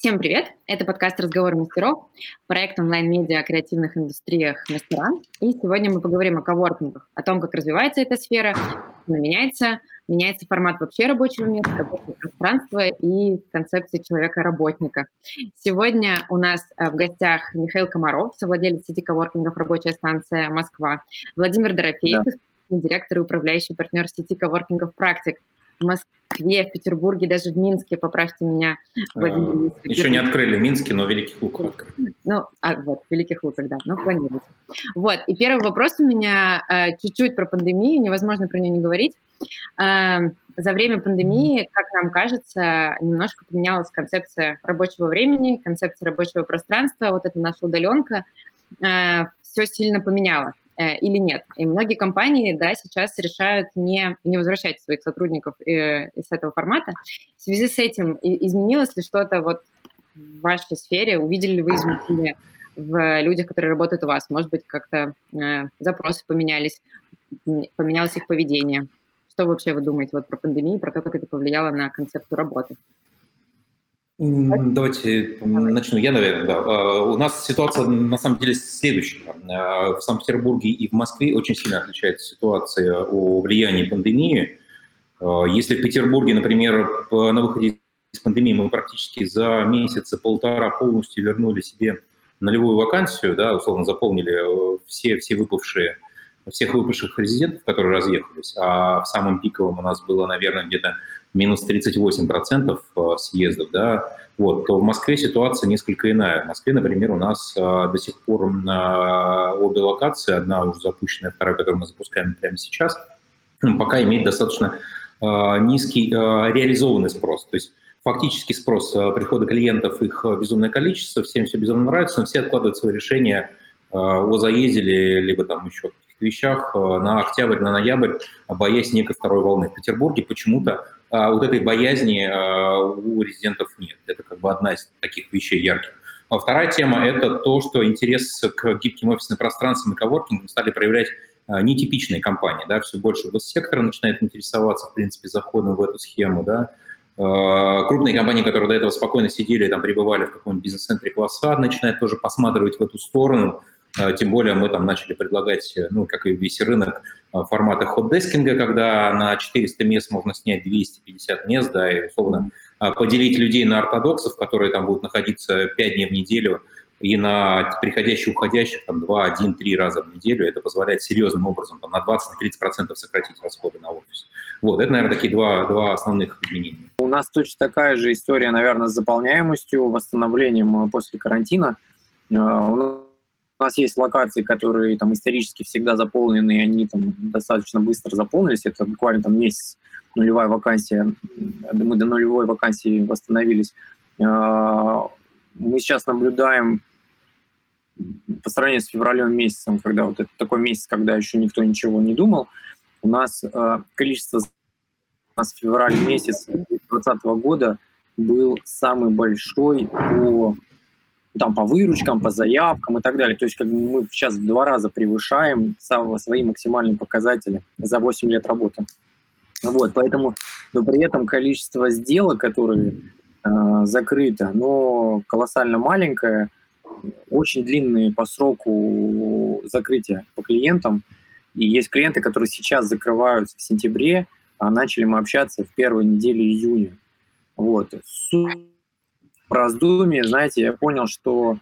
Всем привет! Это подкаст «Разговоры мастеров», проект онлайн-медиа о креативных индустриях «Мастера». И сегодня мы поговорим о коворкингах, о том, как развивается эта сфера, она меняется, меняется формат вообще рабочего места, рабочего пространства и концепция человека-работника. Сегодня у нас э, в гостях Михаил Комаров, совладелец сети коворкингов «Рабочая станция Москва», Владимир Дорофеев, да. директор и управляющий партнер сети коворкингов «Практик», в Москве, в Петербурге, даже в Минске, поправьте меня. А, еще не открыли Минске, но Великих Луках открыли. Ну, а, вот, Великих Луках, да, ну, планируется. Вот, и первый вопрос у меня э, чуть-чуть про пандемию, невозможно про нее не говорить. Э, за время пандемии, как нам кажется, немножко поменялась концепция рабочего времени, концепция рабочего пространства, вот эта наша удаленка, э, все сильно поменяла. Э, или нет. И многие компании, да, сейчас решают не, не возвращать своих сотрудников э, из этого формата. В связи с этим изменилось ли что-то вот в вашей сфере? Увидели ли вы изменения в людях, которые работают у вас? Может быть, как-то э, запросы поменялись, поменялось их поведение? Что вообще вы думаете вот про пандемию, про то, как это повлияло на концепцию работы? Давайте начну я, наверное. Да. А, у нас ситуация на самом деле следующая. А, в Санкт-Петербурге и в Москве очень сильно отличается ситуация о влиянии пандемии. А, если в Петербурге, например, на выходе из пандемии мы практически за месяц, полтора полностью вернули себе нулевую вакансию, да, условно заполнили э, все, все выпавшие, всех выпавших резидентов, которые разъехались, а в самом пиковом у нас было, наверное, где-то минус 38% э, съездов, да, вот, то в Москве ситуация несколько иная. В Москве, например, у нас а, до сих пор на обе локации, одна уже запущенная, вторая, которую мы запускаем прямо сейчас, пока имеет достаточно а, низкий реализованный спрос. То есть фактически спрос прихода клиентов, их безумное количество, всем все безумно нравится, но все откладывают свои решения о заезде либо там еще вещах на октябрь, на ноябрь, боясь некой второй волны. В Петербурге почему-то а вот этой боязни а, у резидентов нет. Это как бы одна из таких вещей ярких. А вторая тема – это то, что интерес к гибким офисным пространствам и коворкингам стали проявлять а, нетипичные компании. Да? Все больше госсектора начинает интересоваться, в принципе, заходом в эту схему. Да? Крупные компании, которые до этого спокойно сидели, там, пребывали в каком-нибудь бизнес-центре класса, начинают тоже посматривать в эту сторону, тем более мы там начали предлагать, э, ну, как и весь рынок, а, форматы хот-дескинга, когда на 400 мест можно снять 250 мест, да, и, условно, а, поделить людей на ортодоксов, которые там будут находиться 5 дней в неделю, и на приходящих, уходящих там 2, 1, 3 раза в неделю. Это позволяет серьезным образом там, на 20-30% сократить расходы на офис. Вот, это, наверное, такие два, два основных изменения. У нас точно такая же история, наверное, с заполняемостью, восстановлением э, после карантина. У нас у нас есть локации, которые там исторически всегда заполнены, и они там достаточно быстро заполнились. Это буквально там месяц нулевая вакансия. Мы до нулевой вакансии восстановились. А, мы сейчас наблюдаем по сравнению с февралем месяцем, когда вот это такой месяц, когда еще никто ничего не думал, у нас э, количество у нас февраль месяц 2020 года был самый большой по там по выручкам, по заявкам и так далее. То есть как мы сейчас в два раза превышаем свои максимальные показатели за 8 лет работы. Вот, поэтому, но при этом количество сделок, которые э, закрыто, но колоссально маленькое, очень длинные по сроку закрытия по клиентам. И есть клиенты, которые сейчас закрываются в сентябре, а начали мы общаться в первой неделе июня. Вот раздумье, знаете, я понял, что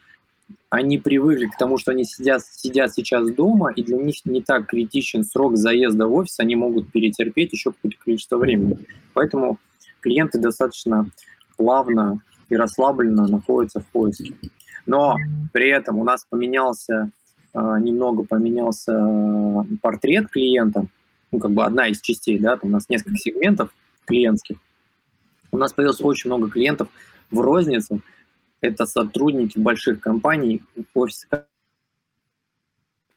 они привыкли к тому, что они сидят, сидят сейчас дома, и для них не так критичен срок заезда в офис, они могут перетерпеть еще какое-то количество времени. Поэтому клиенты достаточно плавно и расслабленно находятся в поиске. Но при этом у нас поменялся, а, немного поменялся портрет клиента, ну, как бы одна из частей, да, там у нас несколько сегментов клиентских. У нас появилось очень много клиентов, в розницу, это сотрудники больших компаний, офис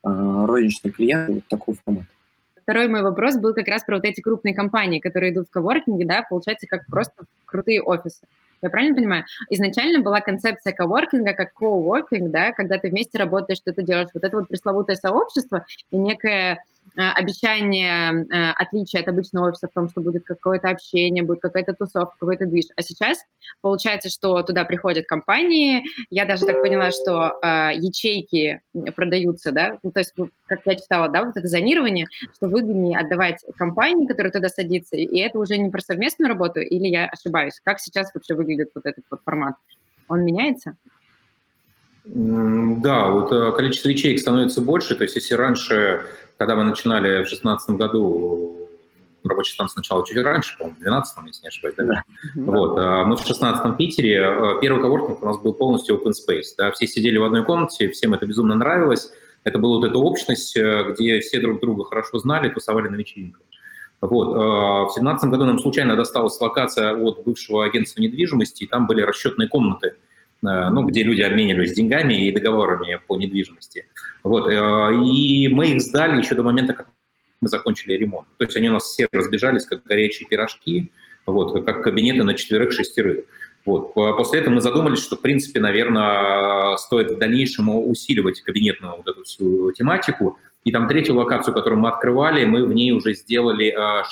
а, розничный клиент, вот такой формат. Второй мой вопрос был как раз про вот эти крупные компании, которые идут в коворкинге, да, получается, как просто крутые офисы. Я правильно понимаю? Изначально была концепция коворкинга как коуворкинг, да, когда ты вместе работаешь, что ты делаешь. Вот это вот пресловутое сообщество и некое обещание э, отличия от обычного офиса в том, что будет какое-то общение, будет какая-то тусовка, какой-то движ. А сейчас получается, что туда приходят компании. Я даже так поняла, что э, ячейки продаются, да, ну, то есть, как я читала, да, вот это зонирование, что выгоднее отдавать компании, которые туда садится, и это уже не про совместную работу, или я ошибаюсь? Как сейчас вообще выглядит вот этот вот формат? Он меняется? Да, вот э, количество ячеек становится больше. То есть если раньше, когда мы начинали в 2016 году, рабочий стан сначала чуть раньше, по-моему, в 12 если не ошибаюсь, да? да. Вот, а мы в 16 Питере, э, первый коворкинг у нас был полностью open space, да, все сидели в одной комнате, всем это безумно нравилось, это была вот эта общность, э, где все друг друга хорошо знали, тусовали на вечеринках. Вот. В 2017 году нам случайно досталась локация от бывшего агентства недвижимости, и там были расчетные комнаты – Э, ну, где люди обменивались деньгами и договорами по недвижимости. Вот. Э, и мы их сдали еще до момента, как мы закончили ремонт. То есть они у нас все разбежались, как горячие пирожки, вот, как кабинеты на четверых-шестерых. Вот. После этого мы задумались, что, в принципе, наверное, стоит в дальнейшем усиливать кабинетную вот эту всю тематику. И там третью локацию, которую мы открывали, мы в ней уже сделали 60%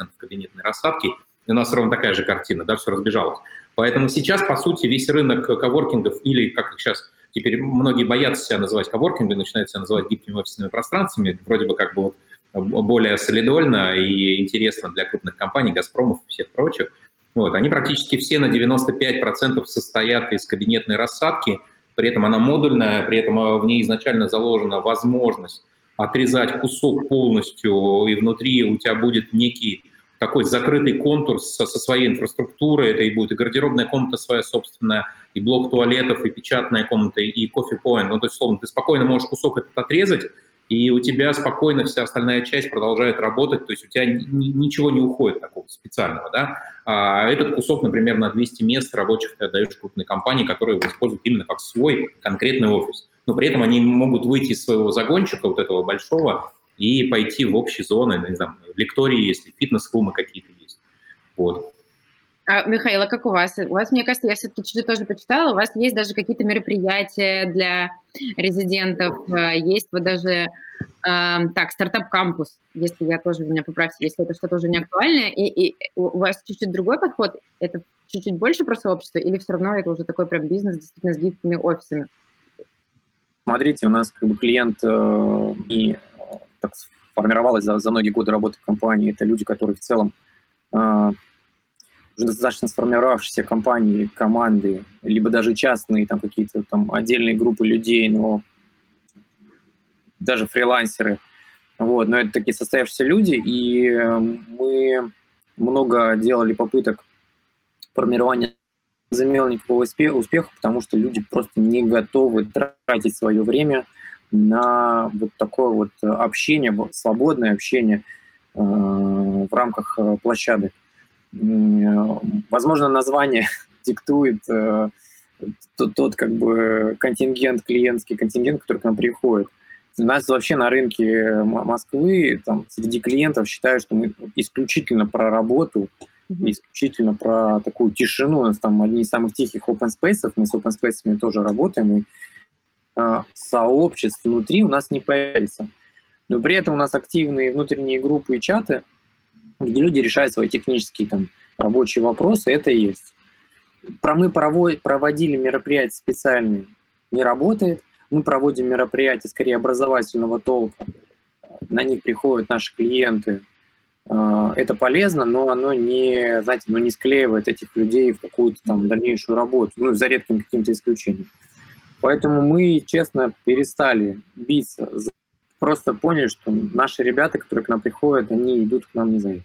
э, кабинетной рассадки. И у нас ровно такая же картина, да, все разбежалось. Поэтому сейчас, по сути, весь рынок коворкингов, или, как их сейчас теперь многие боятся себя называть коворкингами, начинают себя называть гибкими офисными пространствами, вроде бы как бы более солидольно и интересно для крупных компаний, «Газпромов» и всех прочих. Вот, они практически все на 95% состоят из кабинетной рассадки, при этом она модульная, при этом в ней изначально заложена возможность отрезать кусок полностью, и внутри у тебя будет некий такой закрытый контур со, со своей инфраструктурой. Это и будет и гардеробная комната своя собственная, и блок туалетов, и печатная комната, и кофе-поинт. Ну, то есть, словно, ты спокойно можешь кусок этот отрезать, и у тебя спокойно вся остальная часть продолжает работать, то есть у тебя ничего не уходит такого специального, да. А этот кусок, например, на 200 мест рабочих ты отдаешь крупной компании, которая его использует именно как свой конкретный офис. Но при этом они могут выйти из своего загончика, вот этого большого, и пойти в общие зоны, не знаю, лектории есть, фитнес-клубы какие-то есть. Вот. А, Михаил, а как у вас? У вас, мне кажется, я все-таки чуть-чуть тоже почитала, у вас есть даже какие-то мероприятия для резидентов, э, есть вот даже, э, так, стартап-кампус, если я тоже, меня поправьте, если это что-то уже не актуальное, и, и у вас чуть-чуть другой подход, это чуть-чуть больше про сообщество, или все равно это уже такой прям бизнес действительно с гибкими офисами? Смотрите, у нас как бы клиент э, и так сформировалась за, за многие годы работы в компании. Это люди, которые в целом э, уже достаточно сформировавшиеся компании, команды, либо даже частные там какие-то там отдельные группы людей, но даже фрилансеры. Вот, но это такие состоявшиеся люди, и мы много делали попыток формирования замел никакого успеха, потому что люди просто не готовы тратить свое время – на вот такое вот общение, свободное общение э, в рамках э, площадок. Возможно, название диктует э, тот, тот как бы контингент, клиентский контингент, который к нам приходит. У нас вообще на рынке Москвы там, среди клиентов считают, что мы исключительно про работу, mm-hmm. исключительно про такую тишину. У нас там одни из самых тихих open spaces, мы с open spaces тоже работаем, и сообществ внутри у нас не появится. Но при этом у нас активные внутренние группы и чаты, где люди решают свои технические там, рабочие вопросы, это и есть. Про мы проводили мероприятия специальные, не работает. Мы проводим мероприятия скорее образовательного толка. На них приходят наши клиенты. А, это полезно, но оно не, знаете, ну, не склеивает этих людей в какую-то там дальнейшую работу, ну, за редким каким-то исключением. Поэтому мы, честно, перестали биться. Просто поняли, что наши ребята, которые к нам приходят, они идут к нам не за этим.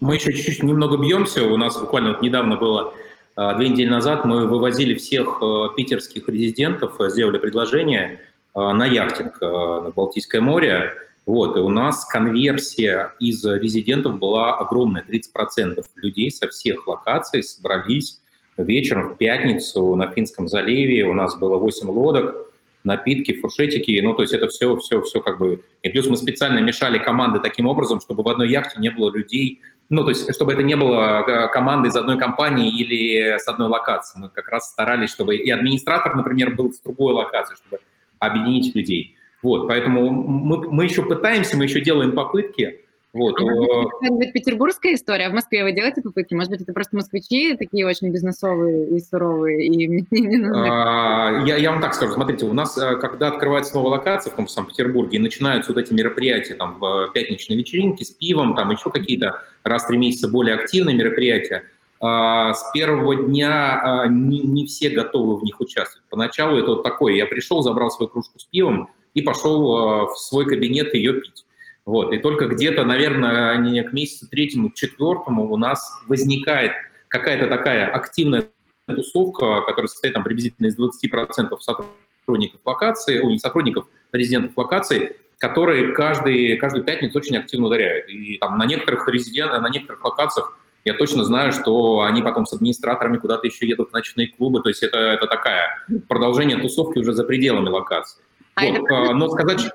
Мы еще чуть-чуть немного бьемся. У нас буквально вот недавно было, а, две недели назад, мы вывозили всех а, питерских резидентов, сделали предложение а, на яхтинг на Балтийское море. Вот, и у нас конверсия из резидентов была огромная, 30% людей со всех локаций собрались вечером в пятницу на Финском заливе. У нас было 8 лодок, напитки, фуршетики, ну, то есть это все, все, все как бы... И плюс мы специально мешали команды таким образом, чтобы в одной яхте не было людей, ну, то есть чтобы это не было э, команды из одной компании или с одной локации. Мы как раз старались, чтобы и администратор, например, был с другой локации, чтобы объединить людей. Вот, поэтому мы, мы еще пытаемся, мы еще делаем попытки, вот. А может быть, петербургская история, а в Москве вы делаете попытки? Может быть, это просто москвичи такие очень бизнесовые и суровые, и мне не нужно... А, я, я вам так скажу, смотрите, у нас, э, когда открывается новая локация в том Санкт-Петербурге, и начинаются вот эти мероприятия, там, пятничные вечеринки с пивом, там, еще какие-то раз в три месяца более активные мероприятия, а, с первого дня не, не все готовы в них участвовать. Поначалу это вот такое, я пришел, забрал свою кружку с пивом и пошел в свой кабинет ее пить. Вот. И только где-то, наверное, не к месяцу третьему, четвертому у нас возникает какая-то такая активная тусовка, которая состоит там, приблизительно из 20% сотрудников локации, о, не сотрудников, резидентов локации, которые каждый, каждую пятницу очень активно ударяют. И там на некоторых резидентах, на некоторых локациях я точно знаю, что они потом с администраторами куда-то еще едут в ночные клубы. То есть это, это такая продолжение тусовки уже за пределами локации. А вот, это а, но сказать...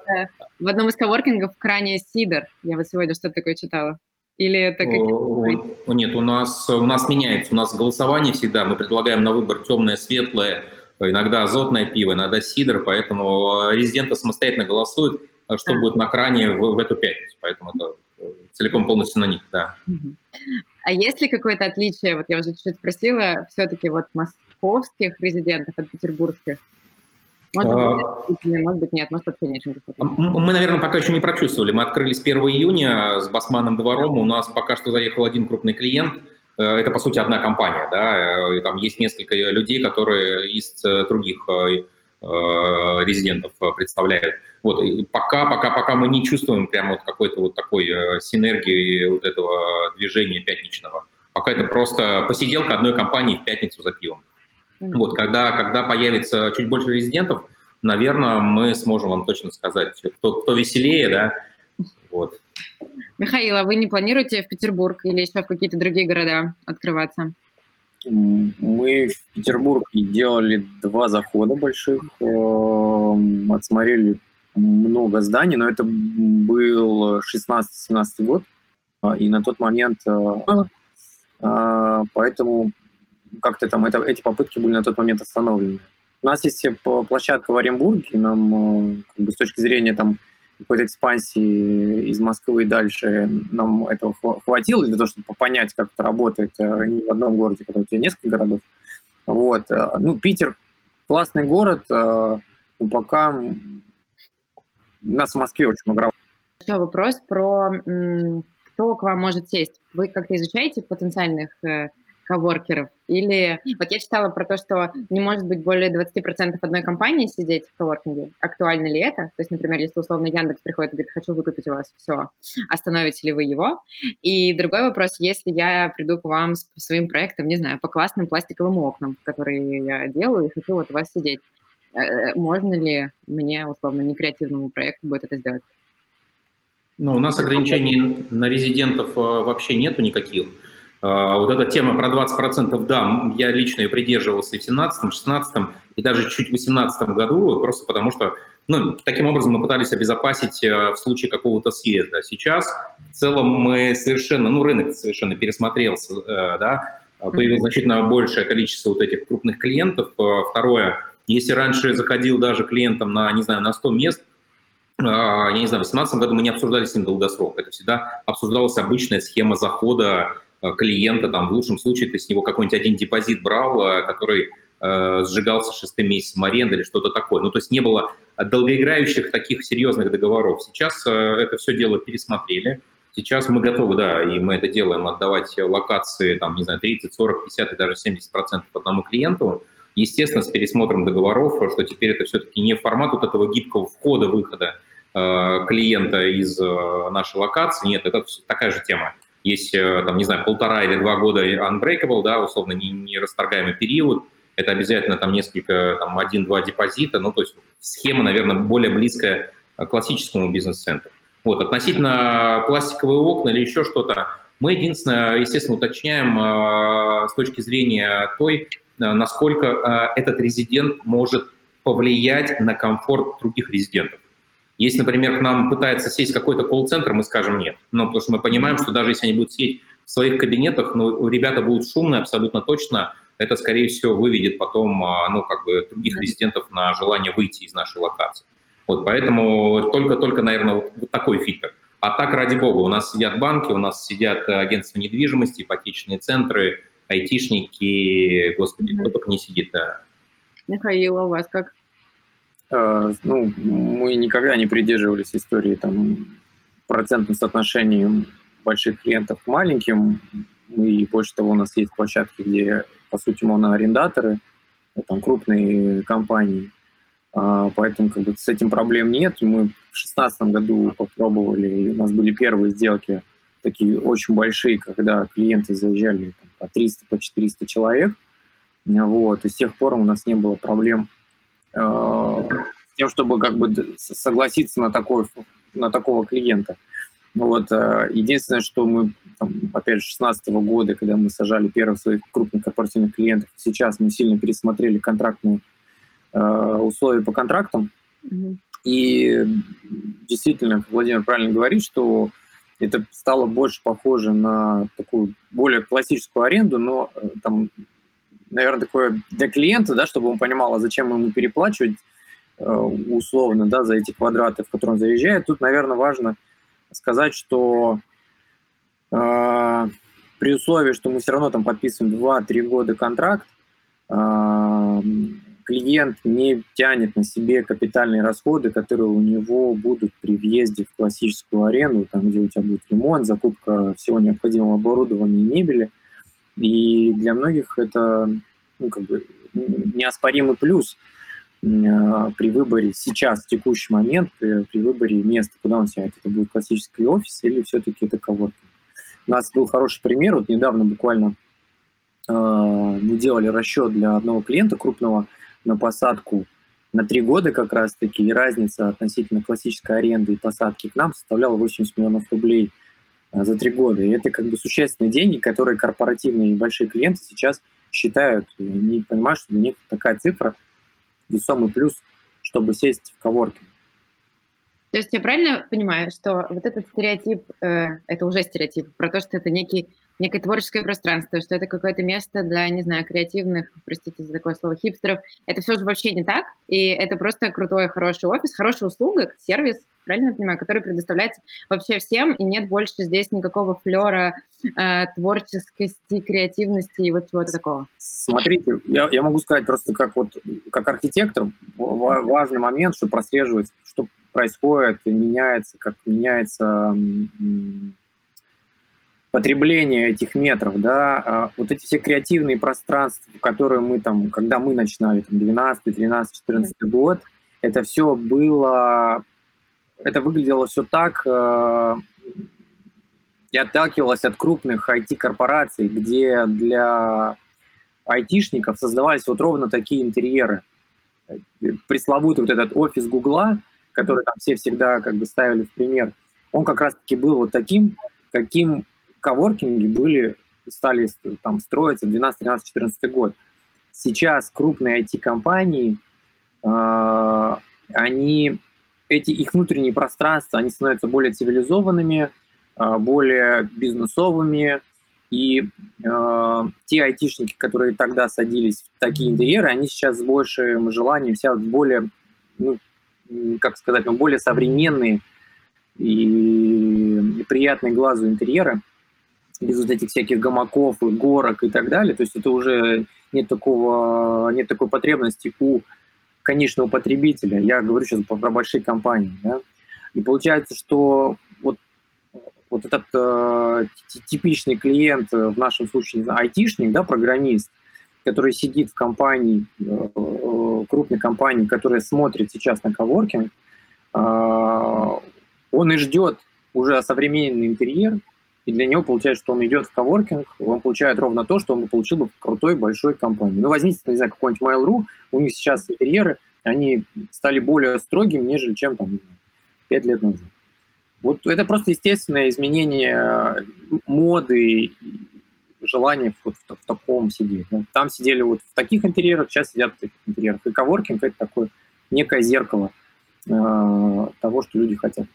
В одном из коворкингов в кране Сидор. Я вот сегодня что-то такое читала. Или это какие-то... Нет, у нас, у нас меняется. У нас голосование всегда. Мы предлагаем на выбор темное, светлое, иногда азотное пиво, иногда сидр, поэтому резиденты самостоятельно голосуют, что а. будет на кране в, в эту пятницу. Поэтому это э, целиком полностью на них, да. А есть ли какое-то отличие, вот я уже чуть-чуть спросила, все-таки вот московских резидентов от петербургских? Может быть, а, может быть, нет, может, вообще нечем Мы, наверное, пока еще не прочувствовали. Мы открылись 1 июня с Басманом двором. У нас пока что заехал один крупный клиент. Э, это, по сути, одна компания. Да? И там есть несколько людей, которые из э, других э, резидентов представляют. Вот, и пока, пока, пока мы не чувствуем прямо вот какой-то вот такой синергии вот этого движения пятничного. Пока это просто посиделка одной компании в пятницу за пивом. Вот, когда, когда появится чуть больше резидентов, наверное, мы сможем вам точно сказать, кто, кто веселее, да, вот. Михаил, а вы не планируете в Петербург или еще в какие-то другие города открываться? Мы в Петербург делали два захода больших, эм, отсмотрели много зданий, но это был 16-17 год, а, и на тот момент, э, а, поэтому как-то там это, эти попытки были на тот момент остановлены. У нас есть площадка в Оренбурге, нам э, как бы, с точки зрения там, какой-то экспансии из Москвы и дальше нам этого хватило для того, чтобы понять, как это работает э, не в одном городе, когда у тебя несколько городов. Вот. Э, ну, Питер классный город, но пока нас в Москве очень много Еще вопрос про кто к вам может сесть. Вы как-то изучаете потенциальных коворкеров? Или вот я читала про то, что не может быть более 20% одной компании сидеть в коворкинге. Актуально ли это? То есть, например, если условно Яндекс приходит и говорит, хочу выкупить у вас все, остановите ли вы его? И другой вопрос, если я приду к вам с своим проектом, не знаю, по классным пластиковым окнам, которые я делаю, и хочу вот у вас сидеть, э, можно ли мне, условно, не креативному проекту будет это сделать? Ну, у нас ограничений на резидентов э, вообще нету никаких. А, вот эта тема про 20%, да, я лично ее придерживался и в 17 16 и даже чуть в 18 году, просто потому что, ну, таким образом мы пытались обезопасить э, в случае какого-то съезда. Сейчас в целом мы совершенно, ну, рынок совершенно пересмотрелся, э, да, появилось значительно большее количество вот этих крупных клиентов. Э, второе, если раньше заходил даже клиентам на, не знаю, на 100 мест, я не знаю, в 2018 году мы не обсуждали с ним долгосрок. Это всегда обсуждалась обычная схема захода клиента, там, в лучшем случае ты с него какой-нибудь один депозит брал, э, который э, сжигался шестым месяцем аренды или что-то такое. Ну, то есть не было долгоиграющих таких серьезных договоров. Сейчас э, это все дело пересмотрели. Сейчас мы готовы, да, и мы это делаем, отдавать локации, там, не знаю, 30, 40, 50 и даже 70 процентов одному клиенту. Естественно, с пересмотром договоров, что теперь это все-таки не формат вот этого гибкого входа-выхода э, клиента из э, нашей локации. Нет, это такая же тема есть, э, там, не знаю, полтора или два года unbreakable, да, условно, не, не период, это обязательно там несколько, там, один-два депозита, ну, то есть схема, наверное, более близкая к классическому бизнес-центру. Вот, относительно пластиковые окна или еще что-то, мы единственное, естественно, уточняем э, с точки зрения той, э, насколько э, этот резидент может повлиять на комфорт других резидентов. Если, например, к нам пытается сесть какой-то колл-центр, мы скажем нет. Но потому что мы понимаем, что даже если они будут сидеть в своих кабинетах, ну, ребята будут шумные абсолютно точно, это, скорее всего, выведет потом, а, ну, как бы, других резидентов на желание выйти из нашей локации. Вот поэтому только-только, наверное, вот, вот такой фильтр. А так, ради бога, у нас сидят банки, у нас сидят агентства недвижимости, ипотечные центры, айтишники, господи, кто только не сидит. Да. Михаил, а у вас как? Э, ну, мы никогда не придерживались истории там процентным соотношением больших клиентов к маленьким. И больше того, у нас есть площадки, где, по сути, моноарендаторы, там крупные компании. А, поэтому как бы, с этим проблем нет. Мы в 2016 году попробовали, у нас были первые сделки такие очень большие, когда клиенты заезжали там, по 300, по 400 человек. Вот. И с тех пор у нас не было проблем э, с тем, чтобы как бы согласиться на, такой, на такого клиента. Вот. Э, единственное, что мы, там, опять же, 2016 года, когда мы сажали первых своих крупных корпоративных клиентов, сейчас мы сильно пересмотрели контрактные э, условия по контрактам. Mm-hmm. И действительно, Владимир правильно говорит, что это стало больше похоже на такую более классическую аренду, но э, там, наверное, такое для клиента, да, чтобы он понимал, а зачем ему переплачивать э, условно, да, за эти квадраты, в которые он заезжает. Тут, наверное, важно сказать, что э, при условии, что мы все равно там подписываем 2-3 года контракт, э, клиент не тянет на себе капитальные расходы, которые у него будут при въезде в классическую аренду, там, где у тебя будет ремонт, закупка всего необходимого оборудования и мебели. И для многих это ну, как бы неоспоримый плюс а, при выборе сейчас, в текущий момент, при, при выборе места, куда он сядет. Это будет классический офис или все-таки это коворкинг. У нас был хороший пример, вот недавно буквально э, мы делали расчет для одного клиента крупного, на посадку на три года как раз-таки, и разница относительно классической аренды и посадки к нам составляла 80 миллионов рублей за три года. И это как бы существенные деньги, которые корпоративные и большие клиенты сейчас считают. И они понимают, что для них такая цифра весомый плюс, чтобы сесть в коворкинг. То есть я правильно понимаю, что вот этот стереотип, э, это уже стереотип, про то, что это некий некое творческое пространство, что это какое-то место для, не знаю, креативных, простите за такое слово, хипстеров. Это все же вообще не так, и это просто крутой, хороший офис, хорошая услуга, сервис, правильно я понимаю, который предоставляется вообще всем, и нет больше здесь никакого флера э, творческости, креативности и вот чего-то такого. Смотрите, я, я могу сказать просто как вот как архитектор важный момент, что прослеживать, что происходит, меняется, как меняется потребление этих метров, да, а вот эти все креативные пространства, которые мы там, когда мы начинали, там, 12, 13, 14 год, это все было, это выглядело все так э, и отталкивалось от крупных IT-корпораций, где для айтишников создавались вот ровно такие интерьеры. Пресловутый вот этот офис Гугла, который там все всегда как бы ставили в пример, он как раз-таки был вот таким, каким коворкинги были, стали там строиться 12, 13, 14 год. Сейчас крупные IT-компании, э, они, эти их внутренние пространства, они становятся более цивилизованными, э, более бизнесовыми, и э, те айтишники, которые тогда садились в такие интерьеры, они сейчас с большим желанием сядут в более, ну, как сказать, ну, более современные и, и приятные глазу интерьеры без вот этих всяких гамаков, горок и так далее. То есть это уже нет, такого, нет такой потребности у конечного потребителя. Я говорю сейчас про большие компании. Да? И получается, что вот, вот этот э, типичный клиент, э, в нашем случае айтишник, да, программист, который сидит в компании, э, э, крупной компании, которая смотрит сейчас на коворкинг, э, он и ждет уже современный интерьер, и для него получается, что он идет в коворкинг, он получает ровно то, что он получил бы в крутой большой компании. Ну, возьмите, не знаю, какой-нибудь Mail.ru, у них сейчас интерьеры, они стали более строгими, нежели чем там, пять лет назад. Вот это просто естественное изменение э, моды, желание вот в, в таком сидеть. Ну, там сидели вот в таких интерьерах, сейчас сидят в таких интерьерах. И коворкинг – это такое некое зеркало э, того, что люди хотят.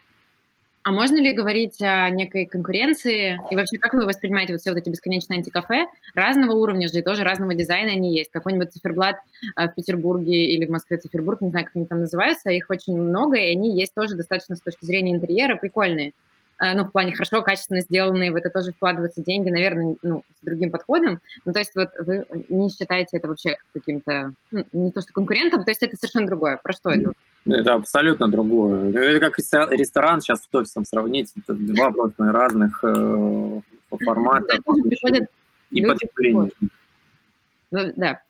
А можно ли говорить о некой конкуренции? И вообще, как вы воспринимаете вот все вот эти бесконечные антикафе? Разного уровня же и тоже разного дизайна они есть. Какой-нибудь циферблат э, в Петербурге или в Москве цифербург, не знаю, как они там называются, их очень много, и они есть тоже достаточно с точки зрения интерьера прикольные. Э, ну, в плане хорошо, качественно сделанные, в это тоже вкладываются деньги, наверное, ну, с другим подходом. Ну, то есть вот вы не считаете это вообще каким-то, ну, не то что конкурентом, то есть это совершенно другое. Про что это? Это абсолютно другое. Это как ресторан сейчас с офисом сравнить. Это два просто разных э, формата. И потребления. Ну, да,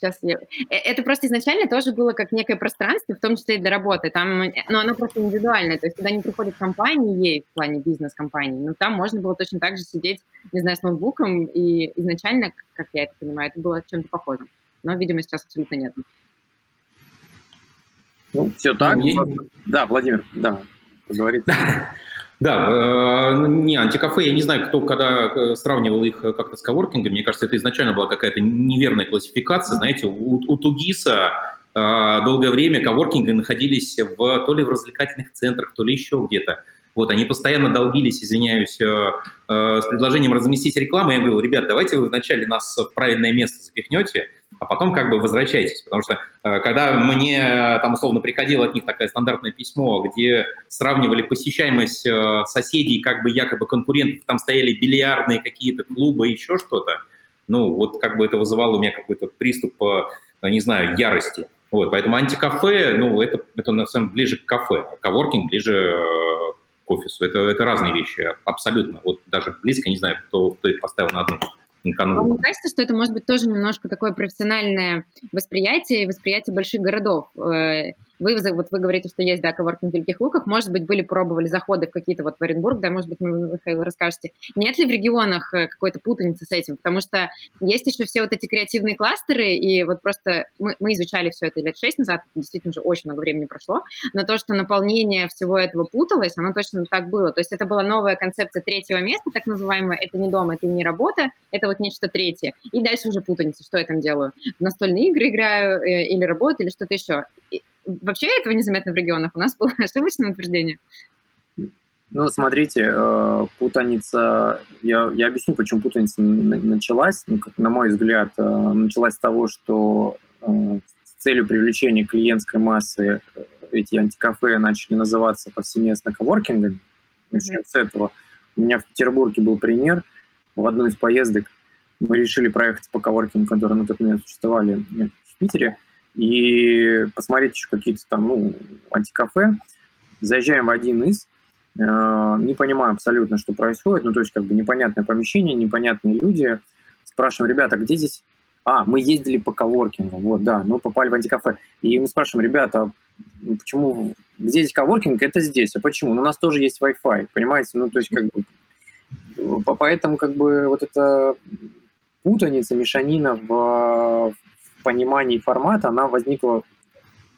сейчас я... Э, это просто изначально тоже было как некое пространство, в том числе и для работы. Там, э, но оно просто индивидуальное. То есть туда не приходят компании, в плане бизнес-компании, но там можно было точно так же сидеть, не знаю, с ноутбуком, и изначально, как я это понимаю, это было чем-то похожим. Но, видимо, сейчас абсолютно нет. Ну, все так. Да, Владимир, да, поговорите. Да, э, не, антикафе, я не знаю, кто когда э, сравнивал их э, как-то с коворкингом, мне кажется, это изначально была какая-то неверная классификация, знаете, у, у Тугиса долгое время коворкинги находились в, то ли в развлекательных центрах, то ли еще где-то. Вот, они постоянно долбились, извиняюсь, с предложением разместить рекламу. Я говорил, ребят, давайте вы вначале нас в правильное место запихнете, а потом как бы возвращайтесь. Потому что э, когда мне там условно приходило от них такое стандартное письмо, где сравнивали посещаемость э, соседей, как бы якобы конкурентов, там стояли бильярдные какие-то клубы, еще что-то, ну вот как бы это вызывало у меня какой-то приступ, э, не знаю, ярости. Вот, поэтому антикафе, ну, это, это на самом деле ближе к кафе, а коворкинг ближе офису. Это, это разные вещи, абсолютно. Вот даже близко не знаю, кто, кто их поставил на одну Вам не кажется, что это может быть тоже немножко такое профессиональное восприятие и восприятие больших городов? Вы, вот вы говорите, что есть, да, коворкинг в Великих Луках, может быть, были, пробовали заходы в какие-то вот в Оренбург, да, может быть, вы, Михаил, расскажете. Нет ли в регионах э, какой-то путаницы с этим? Потому что есть еще все вот эти креативные кластеры, и вот просто мы, мы изучали все это лет шесть назад, действительно уже очень много времени прошло, но то, что наполнение всего этого путалось, оно точно так было. То есть это была новая концепция третьего места, так называемая, это не дом, это не работа, это вот нечто третье. И дальше уже путаница, что я там делаю. В настольные игры играю э, или работаю, или что-то еще вообще этого незаметно в регионах. У нас было ошибочное утверждение. Ну, смотрите, э, путаница, я, я объясню, почему путаница началась. Ну, как, на мой взгляд, э, началась с того, что э, с целью привлечения клиентской массы эти антикафе начали называться повсеместно коворкингами. Начнем mm-hmm. с этого. У меня в Петербурге был пример. В одну из поездок мы решили проехать по коворкингу, которые на тот момент существовали в Питере и посмотреть еще какие-то там, ну, антикафе. Заезжаем в один из, э, не понимаю абсолютно, что происходит, ну, то есть как бы непонятное помещение, непонятные люди. Спрашиваем, ребята, где здесь... А, мы ездили по коворкингу, вот, да, мы попали в антикафе. И мы спрашиваем, ребята, ну, почему... Где здесь коворкинг? Это здесь. А почему? Ну, у нас тоже есть Wi-Fi, понимаете? Ну, то есть как бы... Поэтому как бы вот эта путаница, мешанина в, понимании формата она возникла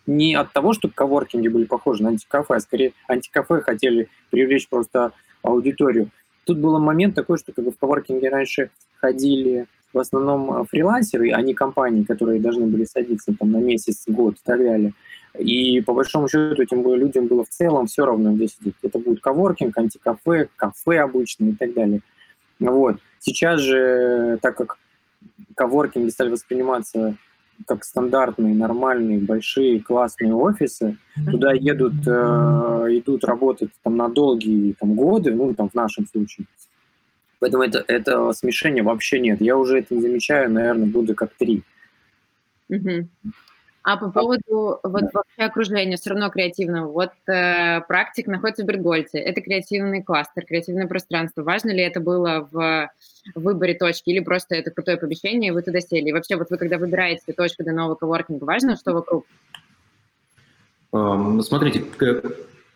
не от того, что коворкинги были похожи на антикафе, а скорее антикафе хотели привлечь просто аудиторию. Тут был момент такой, что как бы в коворкинге раньше ходили в основном фрилансеры, а не компании, которые должны были садиться там на месяц, год и так далее. И по большому счету этим людям было в целом все равно, где сидеть. Это будет коворкинг, антикафе, кафе обычные и так далее. Вот. Сейчас же, так как коворкинги стали восприниматься как стандартные, нормальные, большие, классные офисы. Туда едут, э, идут работать там на долгие там, годы, ну, там, в нашем случае. Поэтому это, это смешения вообще нет. Я уже это не замечаю, наверное, буду как три. Угу. А по поводу вот вообще окружения, все равно креативного. Вот э, практик находится в Бергольце. Это креативный кластер, креативное пространство. Важно ли это было в выборе точки или просто это крутое помещение, и вы туда сели? И вообще вот вы когда выбираете точку для нового коворкинга, важно, что вокруг? Um, смотрите,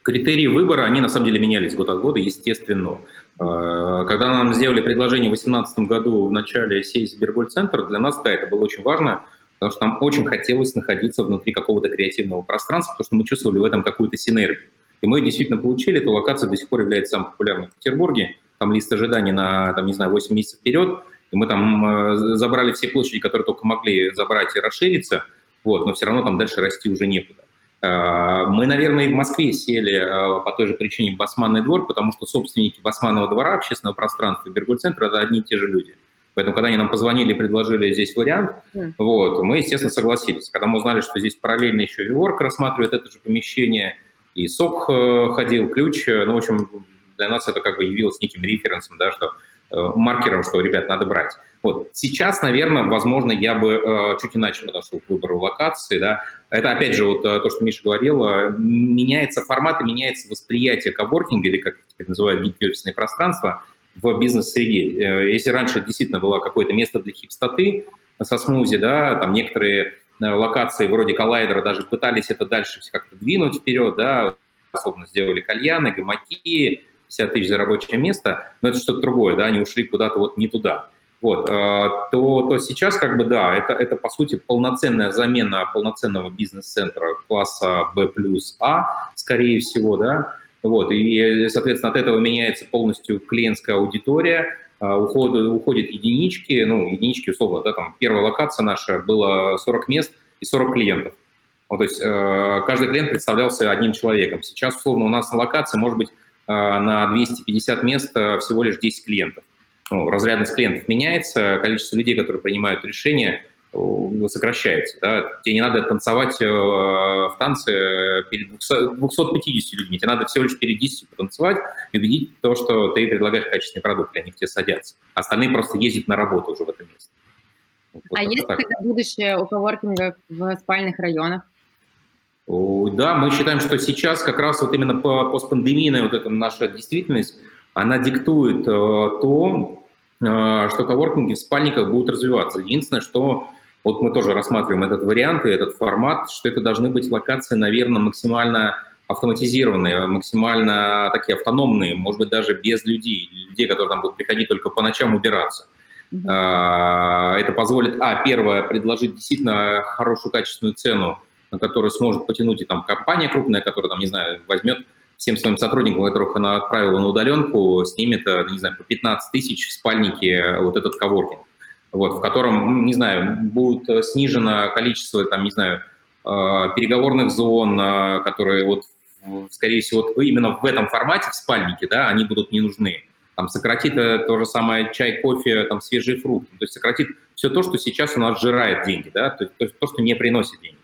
критерии выбора, они на самом деле менялись год от года, естественно. А, когда нам сделали предложение в 2018 году в начале сесть в Бергольд-центр, для нас, да, это было очень важно – потому что нам очень хотелось находиться внутри какого-то креативного пространства, потому что мы чувствовали в этом какую-то синергию. И мы действительно получили, эта локация до сих пор является самой популярной в Петербурге, там лист ожиданий на, там, не знаю, 8 месяцев вперед, и мы там э, забрали все площади, которые только могли забрать и расшириться, вот, но все равно там дальше расти уже некуда. Мы, наверное, и в Москве сели по той же причине в Басманный двор, потому что собственники Басманного двора, общественного пространства и Бергуль-центра – это одни и те же люди. Поэтому, когда они нам позвонили и предложили здесь вариант, mm. вот, мы, естественно, согласились. Когда мы узнали, что здесь параллельно еще Виворк рассматривает это же помещение, и СОК ходил, ключ, ну, в общем, для нас это как бы явилось неким референсом, да, что Э, маркером, что, ребят, надо брать. Вот. Сейчас, наверное, возможно, я бы э, чуть иначе подошел к выбору локации. Да. Это, опять же, вот э, то, что Миша говорила, меняется формат и меняется восприятие коворкинга, или, как теперь называют, гик-офисное пространство, в бизнес-среде. Если раньше действительно было какое-то место для хипстоты со смузи, да, там некоторые локации вроде коллайдера даже пытались это дальше как-то двинуть вперед, да, особенно сделали кальяны, гамаки, 50 тысяч за рабочее место, но это что-то другое, да, они ушли куда-то вот не туда. Вот, э, то, то сейчас как бы да, это, это по сути полноценная замена полноценного бизнес-центра класса B плюс А, скорее всего, да, вот, и, соответственно, от этого меняется полностью клиентская аудитория, э, уходят, уходят единички, ну, единички, условно, да, там, первая локация наша была 40 мест и 40 клиентов. Вот, то есть э, каждый клиент представлялся одним человеком. Сейчас, условно, у нас на локации может быть Э, на 250 мест э, всего лишь 10 клиентов. Ну, разрядность клиентов меняется, количество людей, которые принимают решения, сокращается. Да? Тебе не надо танцевать э, в танце перед 250 людьми, тебе надо всего лишь перед 10 потанцевать и убедить то, что ты предлагаешь качественный продукт, и они к тебе садятся. Остальные просто ездят на работу уже в это место. Вот а есть тогда будущее у коворкинга в спальных районах? Да, мы считаем, что сейчас как раз вот именно постпандемийная вот эта наша действительность, она диктует э, то, э, что коворкинги в спальниках будут развиваться. Единственное, что вот мы тоже рассматриваем этот вариант и этот формат, что это должны быть локации, наверное, максимально автоматизированные, максимально такие автономные, может быть, даже без людей, людей, которые там будут приходить только по ночам убираться. Mm-hmm. Это позволит, а, первое, предложить действительно хорошую качественную цену на которую сможет потянуть и там компания крупная, которая, там, не знаю, возьмет всем своим сотрудникам, которых она отправила на удаленку, снимет, э, не знаю, по 15 тысяч в спальнике э, вот этот коворкинг, вот, в котором, не знаю, будет э, снижено количество, там, не знаю, переговорных зон, которые вот, скорее всего, именно в этом формате, в спальнике, да, они будут не нужны. Там сократит то же самое чай, кофе, там свежие фрукты, то есть сократит все то, что сейчас у нас сжирает деньги, да, то есть то, что не приносит деньги.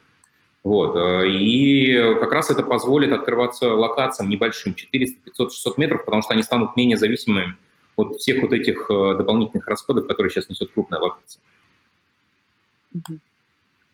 Вот. Э, и как раз это позволит открываться локациям небольшим, 400, 500, 600 метров, потому что они станут менее зависимыми от всех вот этих э, дополнительных расходов, которые сейчас несет крупная локация.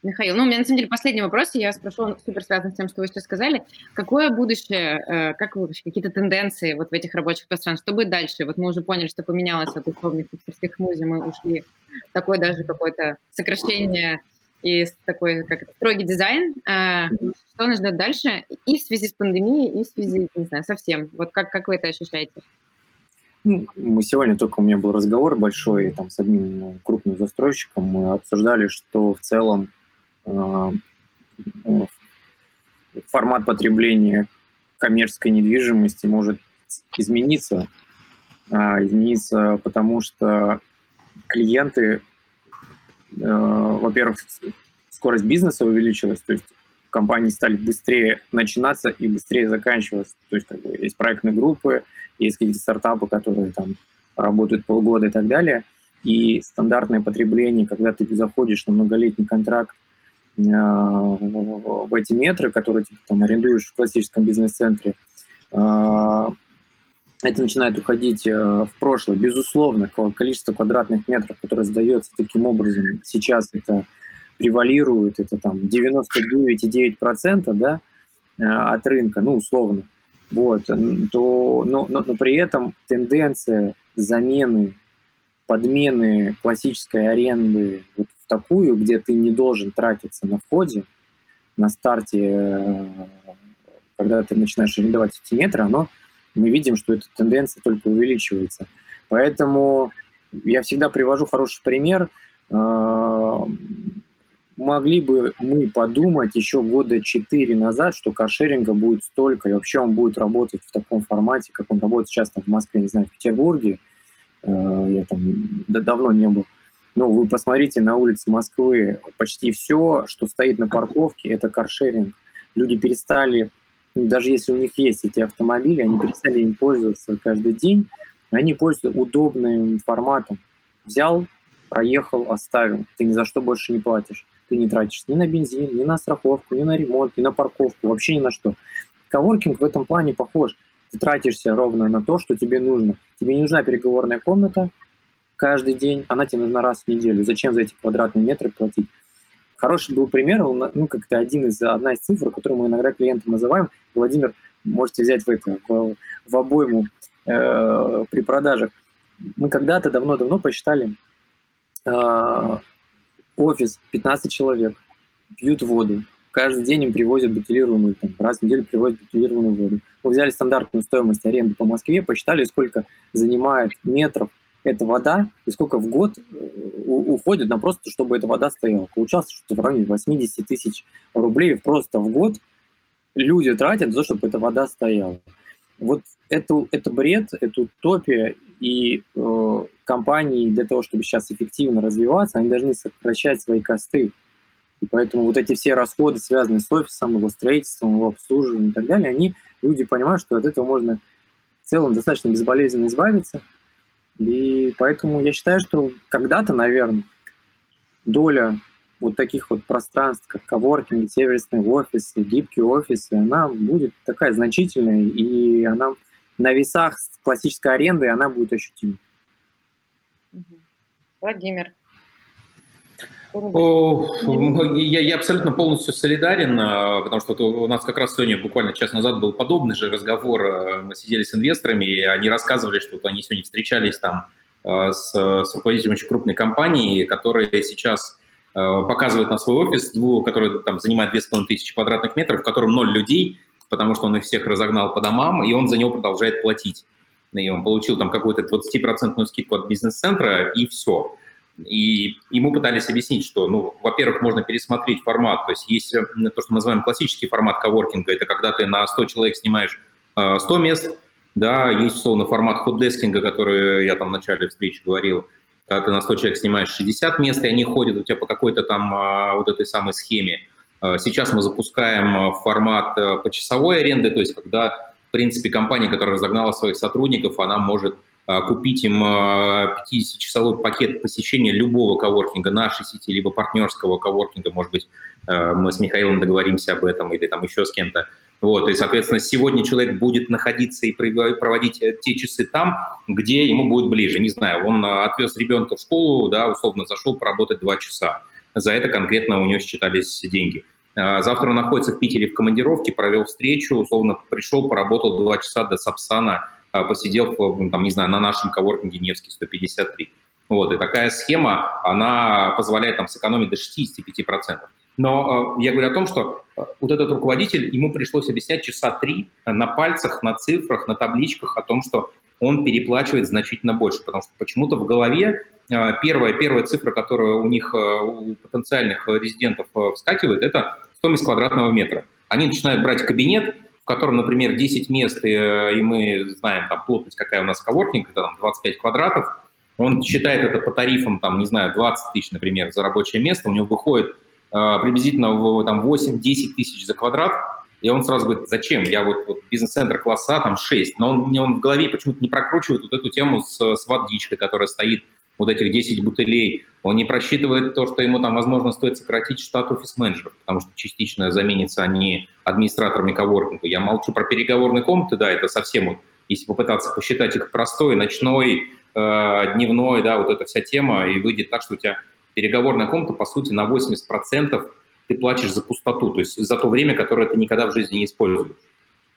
Михаил, ну, у меня на самом деле последний вопрос, я спрошу, он супер связан с тем, что вы сейчас сказали. Какое будущее, э, как вы вообще, какие-то тенденции вот в этих рабочих пространствах? Что будет дальше? Вот мы уже поняли, что поменялось от условных хипстерских музей, мы ушли в такое даже какое-то сокращение и такой как строгий дизайн. А, что нас ждет дальше и в связи с пандемией, и в связи, не знаю, со всем? Вот как, как вы это ощущаете? Ну, мы сегодня только у меня был разговор большой там, с одним ну, крупным застройщиком. Мы обсуждали, что в целом э, формат потребления коммерческой недвижимости может измениться. Э, измениться, потому что клиенты Э, во-первых, скорость бизнеса увеличилась, то есть компании стали быстрее начинаться и быстрее заканчиваться. То есть как бы, есть проектные группы, есть какие-то стартапы, которые там работают полгода и так далее. И стандартное потребление, когда ты заходишь на многолетний контракт э, в эти метры, которые ты там арендуешь в классическом бизнес-центре, э, это начинает уходить э, в прошлое. Безусловно, количество квадратных метров, которое сдается таким образом, сейчас это превалирует, это там 99,9% да, э, от рынка, ну, условно. Вот, то, но, но, но при этом тенденция замены, подмены классической аренды вот в такую, где ты не должен тратиться на входе, на старте, э, когда ты начинаешь арендовать эти метры, оно мы видим, что эта тенденция только увеличивается. Поэтому я всегда привожу хороший пример. Могли бы мы подумать еще года четыре назад, что каршеринга будет столько, и вообще он будет работать в таком формате, как он работает сейчас там, в Москве, не знаю, в Петербурге. А, я там давно не был. Но вы посмотрите на улице Москвы, почти все, что стоит на парковке, это каршеринг. Люди перестали, даже если у них есть эти автомобили, они перестали им пользоваться каждый день, они пользуются удобным форматом. Взял, проехал, оставил. Ты ни за что больше не платишь. Ты не тратишь ни на бензин, ни на страховку, ни на ремонт, ни на парковку, вообще ни на что. Коворкинг в этом плане похож. Ты тратишься ровно на то, что тебе нужно. Тебе не нужна переговорная комната каждый день, она тебе нужна раз в неделю. Зачем за эти квадратные метры платить? Хороший был пример, ну, как-то один из, одна из цифр, которую мы иногда клиентам называем. Владимир, можете взять в, это, в, в обойму э, при продажах. Мы когда-то давно-давно посчитали э, офис 15 человек, пьют воду, каждый день им привозят бутилированную, там, раз в неделю привозят бутилированную воду. Мы взяли стандартную стоимость аренды по Москве, посчитали, сколько занимает метров эта вода и сколько в год э, уходит на просто, чтобы эта вода стояла. Получалось что в районе 80 тысяч рублей просто в год люди тратят за то, чтобы эта вода стояла. Вот это, это бред, это утопия, и э, компании для того, чтобы сейчас эффективно развиваться, они должны сокращать свои косты. И поэтому вот эти все расходы, связанные с офисом, его строительством, его обслуживанием и так далее, они, люди понимают, что от этого можно в целом достаточно безболезненно избавиться. И поэтому я считаю, что когда-то, наверное, доля вот таких вот пространств, как коворкинг, сервисные офисы, гибкие офисы, она будет такая значительная, и она на весах классической арендой она будет ощутима. Владимир. Я, я абсолютно полностью солидарен, а, потому что у нас как раз сегодня, буквально час назад, был подобный же разговор. А, мы сидели с инвесторами, и они рассказывали, что они сегодня встречались там а, с, с руководителем очень крупной компании, которая сейчас показывает на свой офис, который там занимает 2500 квадратных метров, в котором ноль людей, потому что он их всех разогнал по домам, и он за него продолжает платить. И он получил там какую-то 20% скидку от бизнес-центра, и все. И ему пытались объяснить, что, ну, во-первых, можно пересмотреть формат. То есть есть э, то, что мы называем классический формат коворкинга. Это когда ты на 100 человек снимаешь 100 э, мест. Да, есть, условно, формат ходдескинга, который я там в начале встречи говорил. Когда ты на 100 человек снимаешь 60 мест, и они ходят у тебя по какой-то там э, вот этой самой схеме. Сейчас мы запускаем формат почасовой аренды, то есть когда, в принципе, компания, которая разогнала своих сотрудников, она может а, купить им 50-часовой а, пакет посещения любого коворкинга нашей сети, либо партнерского коворкинга, может быть, а, мы с Михаилом договоримся об этом, или там еще с кем-то. Вот, и, соответственно, сегодня человек будет находиться и проводить э, те часы там, где ему будет ближе. Не знаю, он отвез ребенка в школу, да, условно зашел поработать два часа. За это конкретно у него считались деньги. Завтра он находится в Питере в командировке, провел встречу, условно пришел, поработал два часа до Сапсана, а, посидел, ну, там, не знаю, на нашем коворкинге Невский 153. Вот, и такая схема, она позволяет там сэкономить до 65%. Но э, я говорю о том, что э, вот этот руководитель, ему пришлось объяснять часа три на пальцах, на цифрах, на табличках о том, что он переплачивает значительно больше, потому что почему-то в голове э, первая, первая цифра, которая у них, у потенциальных резидентов вскакивает, это стоимость квадратного метра. Они начинают брать кабинет, котором, например, 10 мест, и, и мы знаем там плотность, какая у нас коворкинг, это там 25 квадратов, он считает это по тарифам, там, не знаю, 20 тысяч, например, за рабочее место, у него выходит э, приблизительно в, там 8-10 тысяч за квадрат, и он сразу говорит, зачем? Я вот, вот бизнес-центр класса там 6. Но он, он в голове почему-то не прокручивает вот эту тему с, с водичкой, которая стоит вот этих 10 бутылей. Он не просчитывает то, что ему там, возможно, стоит сократить штат офис-менеджеров, потому что частично заменятся они администраторами коворкинга. Я молчу про переговорные комнаты, да, это совсем вот, если попытаться посчитать их простой, ночной, э, дневной, да, вот эта вся тема, и выйдет так, что у тебя переговорная комната, по сути, на 80% ты платишь за пустоту, то есть за то время, которое ты никогда в жизни не используешь.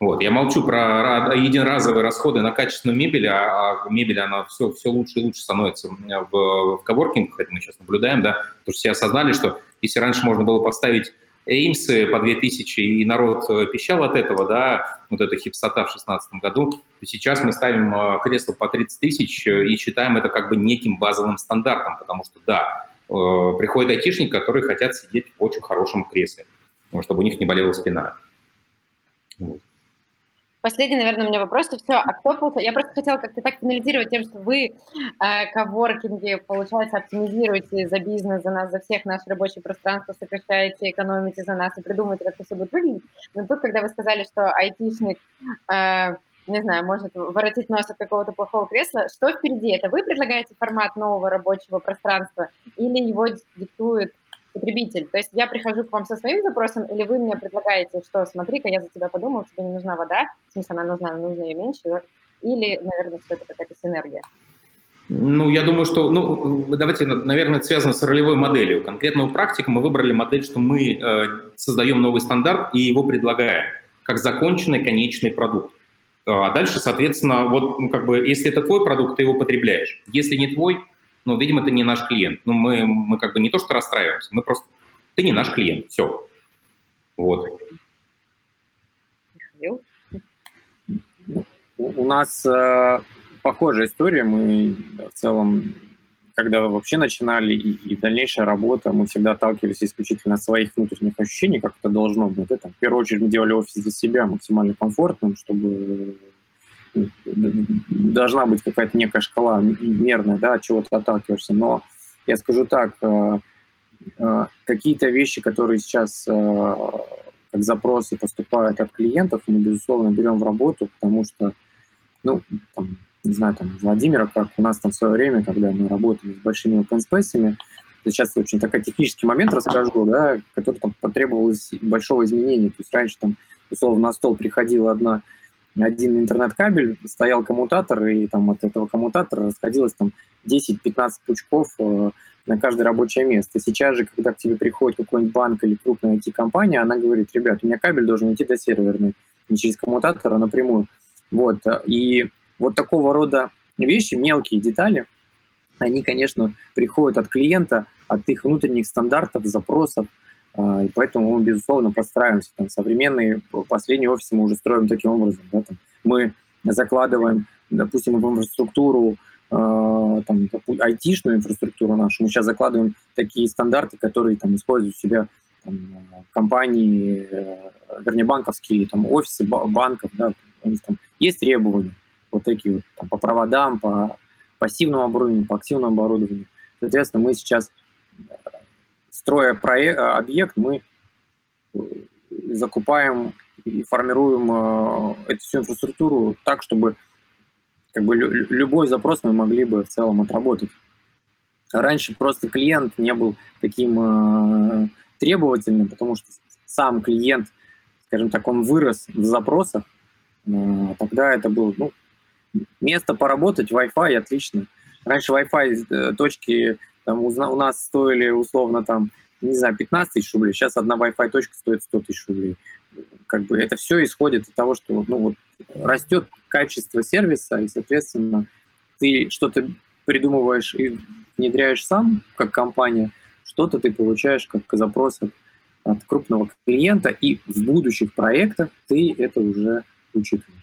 Вот. Я молчу про единоразовые расходы на качественную мебель, а, а мебель, она все, все лучше и лучше становится в, в коворкингах, это мы сейчас наблюдаем, да, потому что все осознали, что если раньше можно было поставить Эймсы по 2000, и народ э, пищал от этого, да, вот эта хипстота в 2016 году, то сейчас мы ставим э, кресло по 30 тысяч э, и считаем это как бы неким базовым стандартом, потому что, да, приходят айтишники, которые хотят сидеть в очень хорошем кресле, чтобы у них не болела спина. Вот. Последний, наверное, у меня вопрос. Все, а кто Я просто хотела как-то так финализировать тем, что вы э, коворкинги, получается, оптимизируете за бизнес, за нас, за всех наше рабочее пространство, сокращаете, экономите за нас и придумываете, как это все будет выглядеть. Но тут, когда вы сказали, что айтишник, э, не знаю, может воротить нос от какого-то плохого кресла, что впереди? Это вы предлагаете формат нового рабочего пространства или его диктует потребитель. То есть я прихожу к вам со своим запросом, или вы мне предлагаете, что смотри-ка, я за тебя подумал, тебе не нужна вода, в смысле она нужна, но нужна ее меньше, или, наверное, все это какая-то синергия. Ну, я думаю, что, ну, давайте, наверное, это связано с ролевой моделью. Конкретно у практика мы выбрали модель, что мы э, создаем новый стандарт и его предлагаем как законченный конечный продукт. А дальше, соответственно, вот, ну, как бы, если это твой продукт, ты его потребляешь. Если не твой, ну, видимо, ты не наш клиент. Ну, мы, мы как бы не то, что расстраиваемся, мы просто... Ты не наш клиент, все. Вот. У нас э, похожая история. Мы в целом, когда вообще начинали и, и дальнейшая работа, мы всегда отталкивались исключительно от своих внутренних ощущений, как это должно быть. Это, в первую очередь мы делали офис для себя максимально комфортным, чтобы должна быть какая-то некая шкала мерная, да, от чего ты отталкиваешься. Но я скажу так, э, э, какие-то вещи, которые сейчас э, как запросы поступают от клиентов, мы, безусловно, берем в работу, потому что, ну, там, не знаю, там, Владимира, как у нас там в свое время, когда мы работали с большими open space, сейчас очень такой технический момент расскажу, да, который там потребовалось большого изменения. То есть раньше там, условно, на стол приходила одна один интернет-кабель, стоял коммутатор, и там от этого коммутатора расходилось там 10-15 пучков э, на каждое рабочее место. Сейчас же, когда к тебе приходит какой-нибудь банк или крупная IT-компания, она говорит, ребят, у меня кабель должен идти до серверной, не через коммутатор, а напрямую. Вот. И вот такого рода вещи, мелкие детали, они, конечно, приходят от клиента, от их внутренних стандартов, запросов, и поэтому мы, безусловно, подстраиваемся. Там, современные последние офисы мы уже строим таким образом. Да, там, мы закладываем, допустим, в инфраструктуру, э, там, айтишную инфраструктуру нашу, мы сейчас закладываем такие стандарты, которые там, используют себя там, компании, э, вернее, банковские там, офисы банков. Да, у них там есть требования вот такие вот, там, по проводам, по пассивному оборудованию, по активному оборудованию. Соответственно, мы сейчас строя проект, э, объект, мы э, закупаем и формируем э, эту всю инфраструктуру так, чтобы как бы любой запрос мы могли бы в целом отработать. Раньше просто клиент не был таким требовательным, потому что сам клиент, скажем так, он вырос в запросах. Тогда это было ну, место поработать, Wi-Fi, отлично. Раньше Wi-Fi точки там у, нас стоили условно там, не знаю, 15 тысяч рублей, сейчас одна Wi-Fi точка стоит 100 тысяч рублей. Как бы это все исходит от того, что ну, вот, растет качество сервиса, и, соответственно, ты что-то придумываешь и внедряешь сам, как компания, что-то ты получаешь как запрос от крупного клиента, и в будущих проектах ты это уже учитываешь.